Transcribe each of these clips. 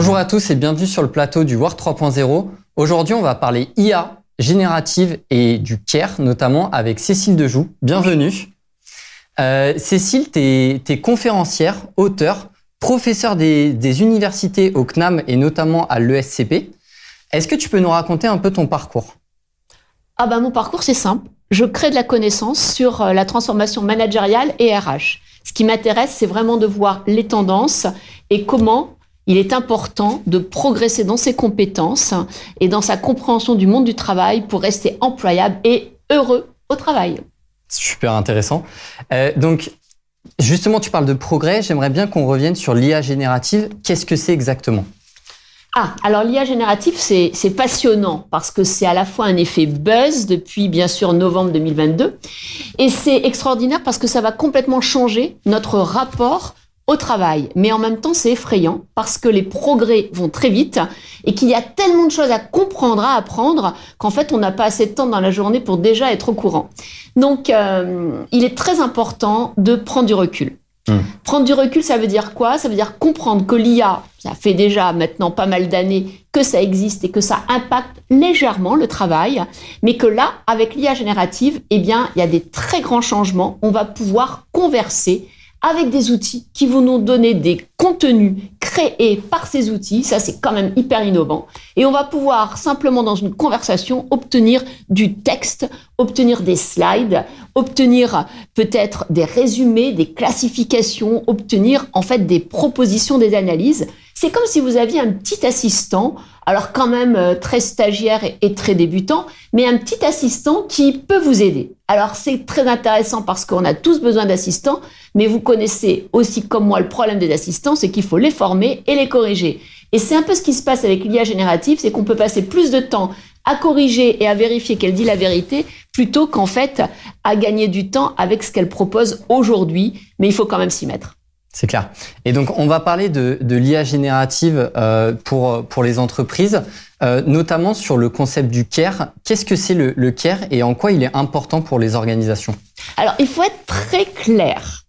Bonjour à tous et bienvenue sur le plateau du War 3.0. Aujourd'hui, on va parler IA, générative et du CARE, notamment avec Cécile Dejoux. Bienvenue. Euh, Cécile, tu es, conférencière, auteur, professeur des, universités au CNAM et notamment à l'ESCP. Est-ce que tu peux nous raconter un peu ton parcours? Ah ben mon parcours c'est simple. Je crée de la connaissance sur euh, la transformation managériale et RH. Ce qui m'intéresse, c'est vraiment de voir les tendances et comment il est important de progresser dans ses compétences et dans sa compréhension du monde du travail pour rester employable et heureux au travail. Super intéressant. Euh, donc, justement, tu parles de progrès. J'aimerais bien qu'on revienne sur l'IA générative. Qu'est-ce que c'est exactement? Ah, alors l'IA générative, c'est passionnant parce que c'est à la fois un effet buzz depuis bien sûr novembre 2022 et c'est extraordinaire parce que ça va complètement changer notre rapport au travail. Mais en même temps, c'est effrayant parce que les progrès vont très vite et qu'il y a tellement de choses à comprendre, à apprendre, qu'en fait, on n'a pas assez de temps dans la journée pour déjà être au courant. Donc, euh, il est très important de prendre du recul. Hmm. Prendre du recul, ça veut dire quoi? Ça veut dire comprendre que l'IA, ça fait déjà maintenant pas mal d'années que ça existe et que ça impacte légèrement le travail, mais que là, avec l'IA générative, eh bien, il y a des très grands changements. On va pouvoir converser avec des outils qui vont nous donner des contenus créés par ces outils. Ça, c'est quand même hyper innovant. Et on va pouvoir simplement dans une conversation obtenir du texte, obtenir des slides, obtenir peut-être des résumés, des classifications, obtenir en fait des propositions, des analyses. C'est comme si vous aviez un petit assistant, alors quand même euh, très stagiaire et très débutant, mais un petit assistant qui peut vous aider. Alors c'est très intéressant parce qu'on a tous besoin d'assistants, mais vous connaissez aussi comme moi le problème des assistants, c'est qu'il faut les former et les corriger. Et c'est un peu ce qui se passe avec l'IA générative, c'est qu'on peut passer plus de temps à corriger et à vérifier qu'elle dit la vérité plutôt qu'en fait à gagner du temps avec ce qu'elle propose aujourd'hui, mais il faut quand même s'y mettre. C'est clair. Et donc, on va parler de, de l'IA générative euh, pour, pour les entreprises, euh, notamment sur le concept du CARE. Qu'est-ce que c'est le, le CARE et en quoi il est important pour les organisations? Alors, il faut être très clair.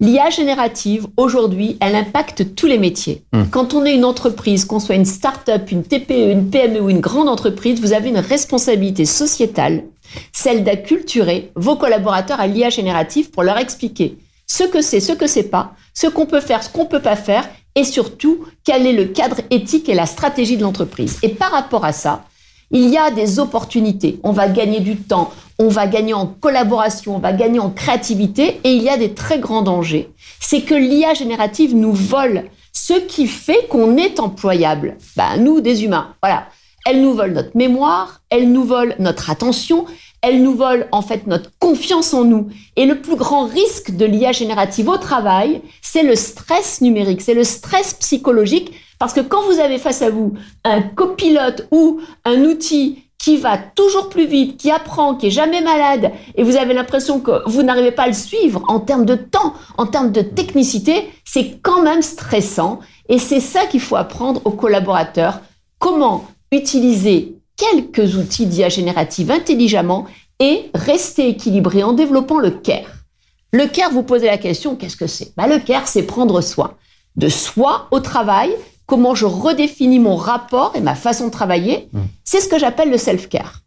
L'IA générative, aujourd'hui, elle impacte tous les métiers. Hmm. Quand on est une entreprise, qu'on soit une start-up, une TPE, une PME ou une grande entreprise, vous avez une responsabilité sociétale, celle d'acculturer vos collaborateurs à l'IA générative pour leur expliquer ce que c'est, ce que c'est pas, ce qu'on peut faire, ce qu'on peut pas faire, et surtout quel est le cadre éthique et la stratégie de l'entreprise. Et par rapport à ça, il y a des opportunités. On va gagner du temps, on va gagner en collaboration, on va gagner en créativité, et il y a des très grands dangers. C'est que l'IA générative nous vole ce qui fait qu'on est employable. Ben, nous, des humains, voilà. Elle nous vole notre mémoire, elle nous vole notre attention, elle nous vole en fait notre confiance en nous. Et le plus grand risque de l'IA générative au travail, c'est le stress numérique, c'est le stress psychologique, parce que quand vous avez face à vous un copilote ou un outil qui va toujours plus vite, qui apprend, qui est jamais malade, et vous avez l'impression que vous n'arrivez pas à le suivre en termes de temps, en termes de technicité, c'est quand même stressant. Et c'est ça qu'il faut apprendre aux collaborateurs. Comment utiliser quelques outils d'IA générative intelligemment et rester équilibré en développant le CARE. Le CARE, vous posez la question, qu'est-ce que c'est? Bah, Le CARE, c'est prendre soin de soi au travail, comment je redéfinis mon rapport et ma façon de travailler. Mmh. C'est ce que j'appelle le self-care.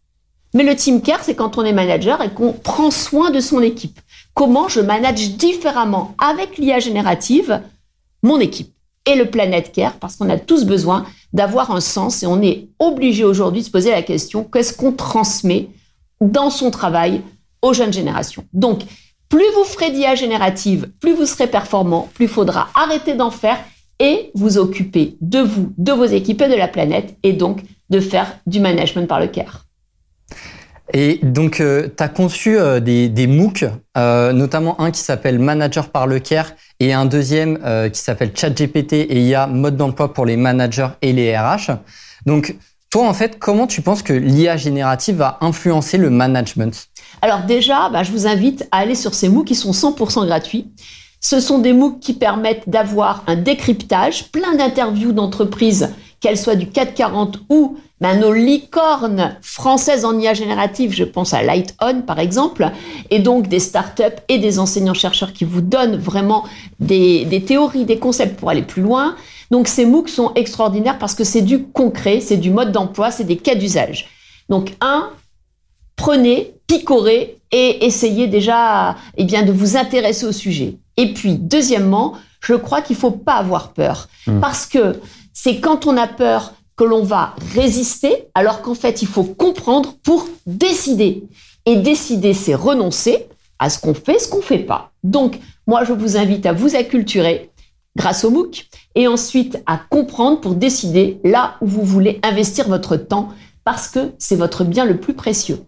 Mais le team care, c'est quand on est manager et qu'on prend soin de son équipe. Comment je manage différemment avec l'IA générative mon équipe et le Planet Care, parce qu'on a tous besoin d'avoir un sens et on est obligé aujourd'hui de se poser la question qu'est-ce qu'on transmet dans son travail aux jeunes générations? Donc, plus vous ferez d'IA générative, plus vous serez performant, plus faudra arrêter d'en faire et vous occuper de vous, de vos équipes et de la planète, et donc de faire du management par le care. Et donc, euh, tu as conçu euh, des, des, MOOC, euh, notamment un qui s'appelle Manager par le CARE et un deuxième qui s'appelle ChatGPT et IA mode d'emploi pour les managers et les RH. Donc, toi, en fait, comment tu penses que l'IA générative va influencer le management? Alors déjà, bah, je vous invite à aller sur ces MOOC qui sont 100% gratuits. Ce sont des MOOC qui permettent d'avoir un décryptage, plein d'interviews d'entreprises, qu'elles soient du 440 ou ben, nos licornes françaises en IA générative, je pense à LightOn par exemple, et donc des startups et des enseignants-chercheurs qui vous donnent vraiment des, théories, des concepts pour aller plus loin. Donc ces MOOC sont extraordinaires parce que c'est du concret, c'est du mode d'emploi, c'est des cas d'usage. Donc un, prenez, picorez et essayez déjà eh bien, de vous intéresser au sujet. Et puis, deuxièmement, je crois qu'il faut pas avoir peur. Hmm. Parce que c'est quand on a peur que l'on va résister, alors qu'en fait, il faut comprendre pour décider. Et décider, c'est renoncer à ce qu'on fait, ce qu'on fait pas. Donc, moi, je vous invite à vous acculturer grâce au MOOC et ensuite à comprendre pour décider là où vous voulez investir votre temps parce que c'est votre bien le plus précieux.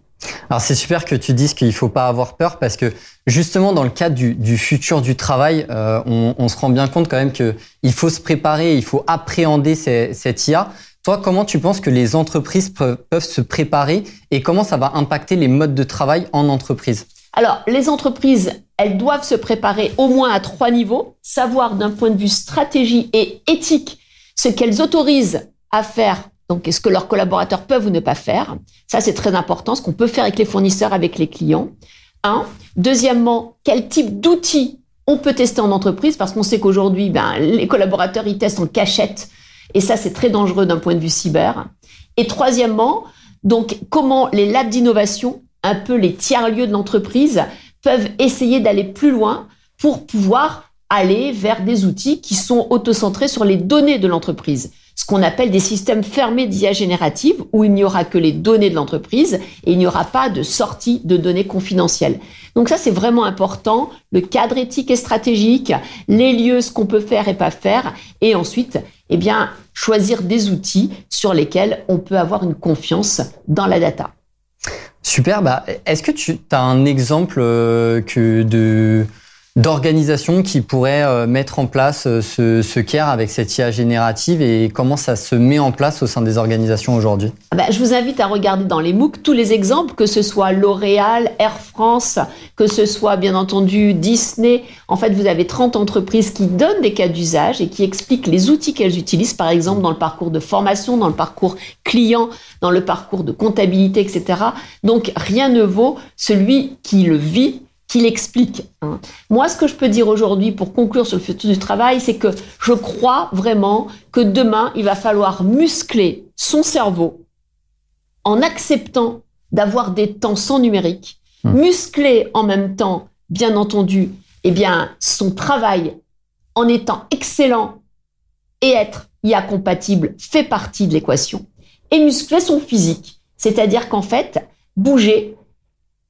Alors c'est super que tu dises qu'il faut pas avoir peur parce que justement dans le cadre du, futur du travail, euh, on, se rend bien compte quand même qu'il faut se préparer, il faut appréhender cette IA. Comment tu penses que les entreprises peuvent se préparer et comment ça va impacter les modes de travail en entreprise? Alors les entreprises, elles doivent se préparer au moins à trois niveaux, savoir d'un point de vue stratégie et éthique ce qu'elles autorisent à faire donc, est-ce que leurs collaborateurs peuvent ou ne pas faire Ça, c'est très important, ce qu'on peut faire avec les fournisseurs, avec les clients. Un. Deuxièmement, quel type d'outils on peut tester en entreprise Parce qu'on sait qu'aujourd'hui, ben, les collaborateurs, ils testent en cachette. Et ça, c'est très dangereux d'un point de vue cyber. Et troisièmement, donc, comment les labs d'innovation, un peu les tiers-lieux de l'entreprise, peuvent essayer d'aller plus loin pour pouvoir aller vers des outils qui sont autocentrés sur les données de l'entreprise ce qu'on appelle des systèmes fermés d'IA générative où il n'y aura que les données de l'entreprise et il n'y aura pas de sortie de données confidentielles. Donc ça, c'est vraiment important. Le cadre éthique et stratégique, les lieux, ce qu'on peut faire et pas faire. Et ensuite, eh bien, choisir des outils sur lesquels on peut avoir une confiance dans la data. Super. Bah, est-ce que tu as un exemple euh, que de d'organisations qui pourraient euh, mettre en place euh, ce, ce CARE avec cette IA générative et comment ça se met en place au sein des organisations aujourd'hui? Ah bah, Je vous invite à regarder dans les MOOC tous les exemples, que ce soit L'Oréal, Air France, que ce soit bien entendu Disney. En fait, vous avez 30 entreprises qui donnent des cas d'usage et qui expliquent les outils qu'elles utilisent, par exemple dans le parcours de formation, dans le parcours client, dans le parcours de comptabilité, etc. Donc rien ne vaut celui qui le vit qu'il explique. Hein. Moi, ce que je peux dire aujourd'hui pour conclure sur le futur du travail, c'est que je crois vraiment que demain, il va falloir muscler son cerveau en acceptant d'avoir des temps sans numérique, mmh. muscler en même temps, bien entendu, eh bien, son travail en étant excellent et être IA compatible fait partie de l'équation. Et muscler son physique, c'est-à-dire qu'en fait, bouger,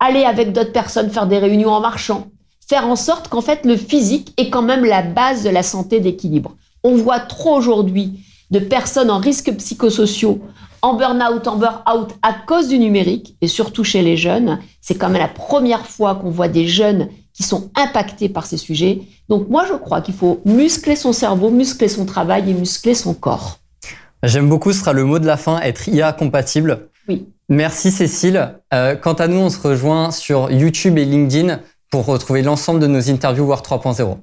aller avec d'autres personnes faire des réunions en marchant, faire en sorte qu'en fait le physique est quand même la base de la santé d'équilibre. On voit trop aujourd'hui de personnes en risque psychosociaux, en burn-out, en burn-out à cause du numérique, et surtout chez les jeunes. C'est quand même la première fois qu'on voit des jeunes qui sont impactés par ces sujets. Donc moi, je crois qu'il faut muscler son cerveau, muscler son travail et muscler son corps. J'aime beaucoup, ce sera le mot de la fin, être IA compatible. Oui. Merci Cécile. Euh, quant à nous, on se rejoint sur YouTube et LinkedIn pour retrouver l'ensemble de nos interviews War 3.0.